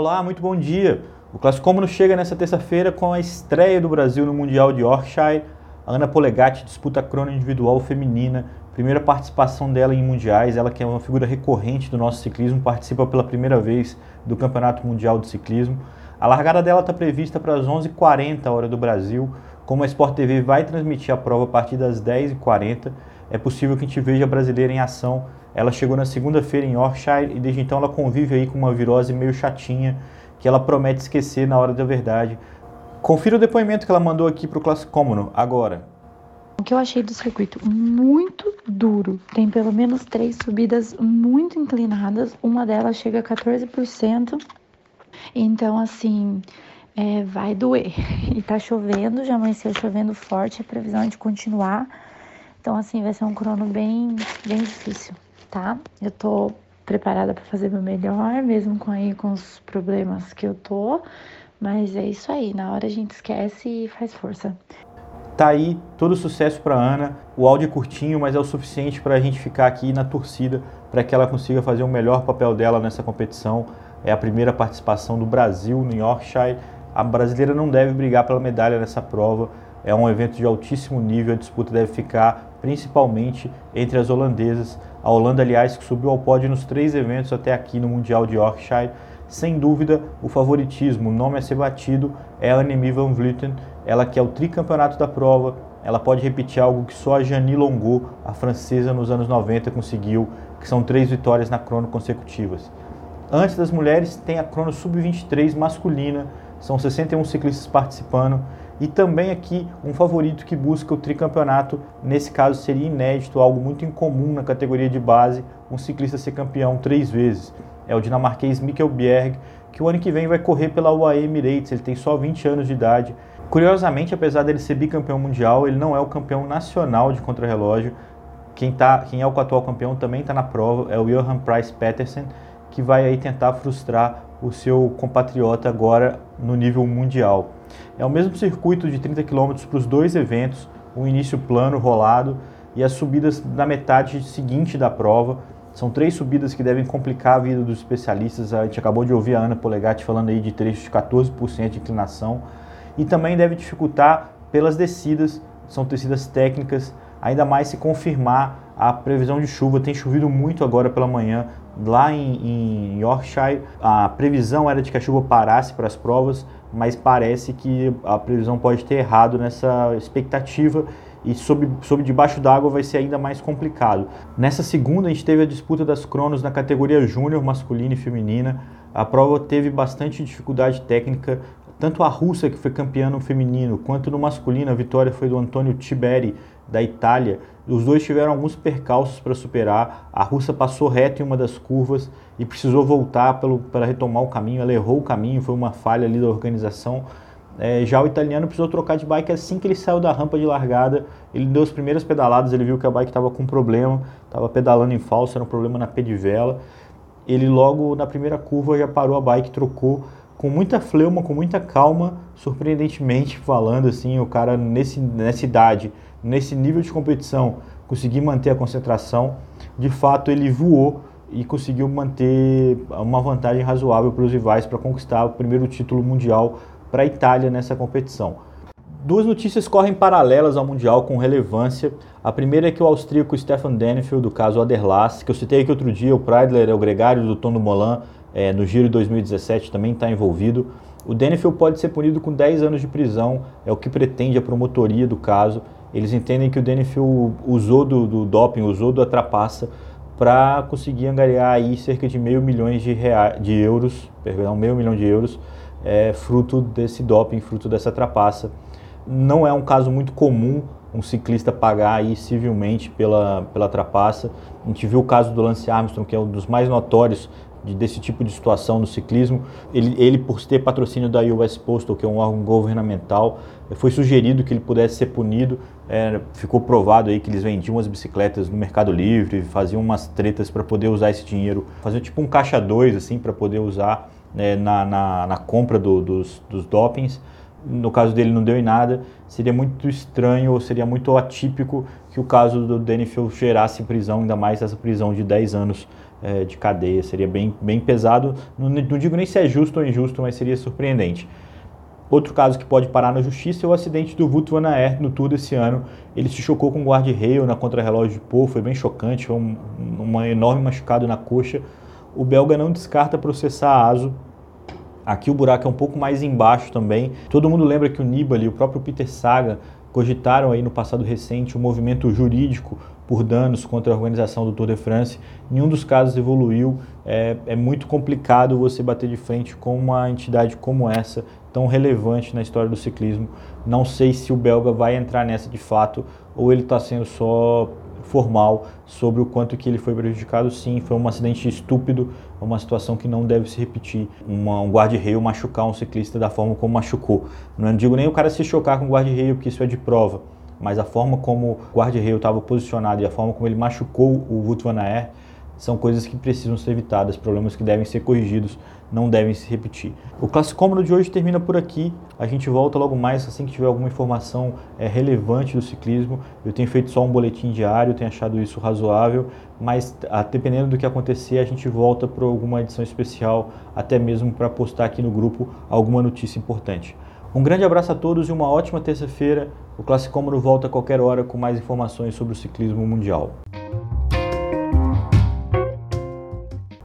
Olá, muito bom dia. O Classicômono chega nessa terça-feira com a estreia do Brasil no Mundial de Yorkshire. A Ana Polegatti disputa a crono individual feminina, primeira participação dela em mundiais. Ela que é uma figura recorrente do nosso ciclismo, participa pela primeira vez do Campeonato Mundial de Ciclismo. A largada dela está prevista para as 11h40 hora do Brasil. Como a Sport TV vai transmitir a prova a partir das 10h40, é possível que a gente veja a brasileira em ação ela chegou na segunda-feira em Yorkshire e desde então ela convive aí com uma virose meio chatinha que ela promete esquecer na hora da verdade. Confira o depoimento que ela mandou aqui para o Classicômono agora. O que eu achei do circuito muito duro. Tem pelo menos três subidas muito inclinadas. Uma delas chega a 14%. Então, assim, é, vai doer. E tá chovendo, já amanheceu chovendo forte. A previsão é de continuar. Então, assim, vai ser um crono bem, bem difícil tá? Eu tô preparada para fazer meu melhor, mesmo com aí com os problemas que eu tô, mas é isso aí, na hora a gente esquece e faz força. Tá aí, todo sucesso para Ana. O áudio é curtinho, mas é o suficiente para a gente ficar aqui na torcida para que ela consiga fazer o melhor papel dela nessa competição. É a primeira participação do Brasil no Yorkshire. A brasileira não deve brigar pela medalha nessa prova. É um evento de altíssimo nível, a disputa deve ficar principalmente entre as holandesas. A Holanda, aliás, que subiu ao pódio nos três eventos até aqui no Mundial de Yorkshire. Sem dúvida, o favoritismo, o nome a ser batido é a Annemie van Vleuten, ela que é o tricampeonato da prova. Ela pode repetir algo que só a Janie Longo, a francesa, nos anos 90 conseguiu, que são três vitórias na crono consecutivas. Antes das mulheres, tem a crono sub-23 masculina, são 61 ciclistas participando e também aqui um favorito que busca o tricampeonato, nesse caso seria inédito, algo muito incomum na categoria de base, um ciclista ser campeão três vezes. É o dinamarquês Mikkel Bjerg, que o ano que vem vai correr pela UAE Emirates, ele tem só 20 anos de idade. Curiosamente, apesar dele ser bicampeão mundial, ele não é o campeão nacional de contrarrelógio. Quem, tá, quem é o atual campeão também está na prova, é o Johan Price Petersen, que vai aí tentar frustrar o seu compatriota agora no nível mundial. É o mesmo circuito de 30 km para os dois eventos, o início plano, rolado, e as subidas na metade seguinte da prova. São três subidas que devem complicar a vida dos especialistas. A gente acabou de ouvir a Ana Polegatti falando aí de trechos de 14% de inclinação. E também deve dificultar pelas descidas, são descidas técnicas, ainda mais se confirmar a previsão de chuva. Tem chovido muito agora pela manhã lá em, em Yorkshire. A previsão era de que a chuva parasse para as provas, mas parece que a previsão pode ter errado nessa expectativa e sob, sob debaixo d'água vai ser ainda mais complicado. Nessa segunda, a gente teve a disputa das cronos na categoria júnior, masculina e feminina. A prova teve bastante dificuldade técnica, tanto a russa, que foi campeã no feminino, quanto no masculino, a vitória foi do Antônio Tiberi, da Itália. Os dois tiveram alguns percalços para superar. A russa passou reto em uma das curvas e precisou voltar para retomar o caminho. Ela errou o caminho, foi uma falha ali da organização. É, já o italiano precisou trocar de bike assim que ele saiu da rampa de largada. Ele deu as primeiras pedaladas, ele viu que a bike estava com problema, estava pedalando em falso, era um problema na pedivela. Ele logo na primeira curva já parou a bike, trocou com muita fleuma, com muita calma, surpreendentemente falando assim, o cara nesse, nessa idade, nesse nível de competição, conseguir manter a concentração, de fato ele voou e conseguiu manter uma vantagem razoável para os rivais para conquistar o primeiro título mundial para a Itália nessa competição. Duas notícias correm paralelas ao Mundial com relevância. A primeira é que o austríaco Stefan Denefeld, do caso Aderlass, que eu citei aqui outro dia, o Preidler é o gregário do Tono Molan, é, no Giro 2017 também está envolvido. O Denefeld pode ser punido com 10 anos de prisão, é o que pretende a promotoria do caso. Eles entendem que o Denefeld usou do, do doping, usou da trapaça para conseguir angariar aí cerca de meio milhão de, reais, de euros, perdão, meio milhão de euros, é, fruto desse doping, fruto dessa trapaça. Não é um caso muito comum um ciclista pagar aí civilmente pela, pela trapaça. A gente viu o caso do Lance Armstrong, que é um dos mais notórios de, desse tipo de situação no ciclismo. Ele, ele, por ter patrocínio da US Postal, que é um órgão governamental, foi sugerido que ele pudesse ser punido. É, ficou provado aí que eles vendiam as bicicletas no Mercado Livre, faziam umas tretas para poder usar esse dinheiro, faziam tipo um caixa 2 assim para poder usar né, na, na, na, compra do, dos, dos dopings. No caso dele não deu em nada. Seria muito estranho ou seria muito atípico que o caso do Denifel gerasse prisão, ainda mais essa prisão de 10 anos é, de cadeia. Seria bem, bem pesado. Não, não digo nem se é justo ou injusto, mas seria surpreendente. Outro caso que pode parar na justiça é o acidente do Wout van Aert no Tour desse ano. Ele se chocou com um guarda-reio na contrarrelógio de Pô, foi bem chocante, foi um, um enorme machucado na coxa. O belga não descarta processar a ASO. Aqui o buraco é um pouco mais embaixo também. Todo mundo lembra que o Nibali o próprio Peter Saga cogitaram aí no passado recente um movimento jurídico por danos contra a organização do Tour de France. Nenhum dos casos evoluiu. É, é muito complicado você bater de frente com uma entidade como essa tão relevante na história do ciclismo. Não sei se o belga vai entrar nessa de fato ou ele está sendo só formal sobre o quanto que ele foi prejudicado. Sim, foi um acidente estúpido, uma situação que não deve se repetir. Uma, um guarda-reio machucar um ciclista da forma como machucou. Não digo nem o cara se chocar com o guarda-reio, porque isso é de prova, mas a forma como o guarda-reio estava posicionado e a forma como ele machucou o Wout van Aert são coisas que precisam ser evitadas, problemas que devem ser corrigidos, não devem se repetir. O Classicômodo de hoje termina por aqui. A gente volta logo mais assim que tiver alguma informação é, relevante do ciclismo. Eu tenho feito só um boletim diário, tenho achado isso razoável, mas a, dependendo do que acontecer, a gente volta para alguma edição especial, até mesmo para postar aqui no grupo alguma notícia importante. Um grande abraço a todos e uma ótima terça-feira. O Classicômodo volta a qualquer hora com mais informações sobre o ciclismo mundial.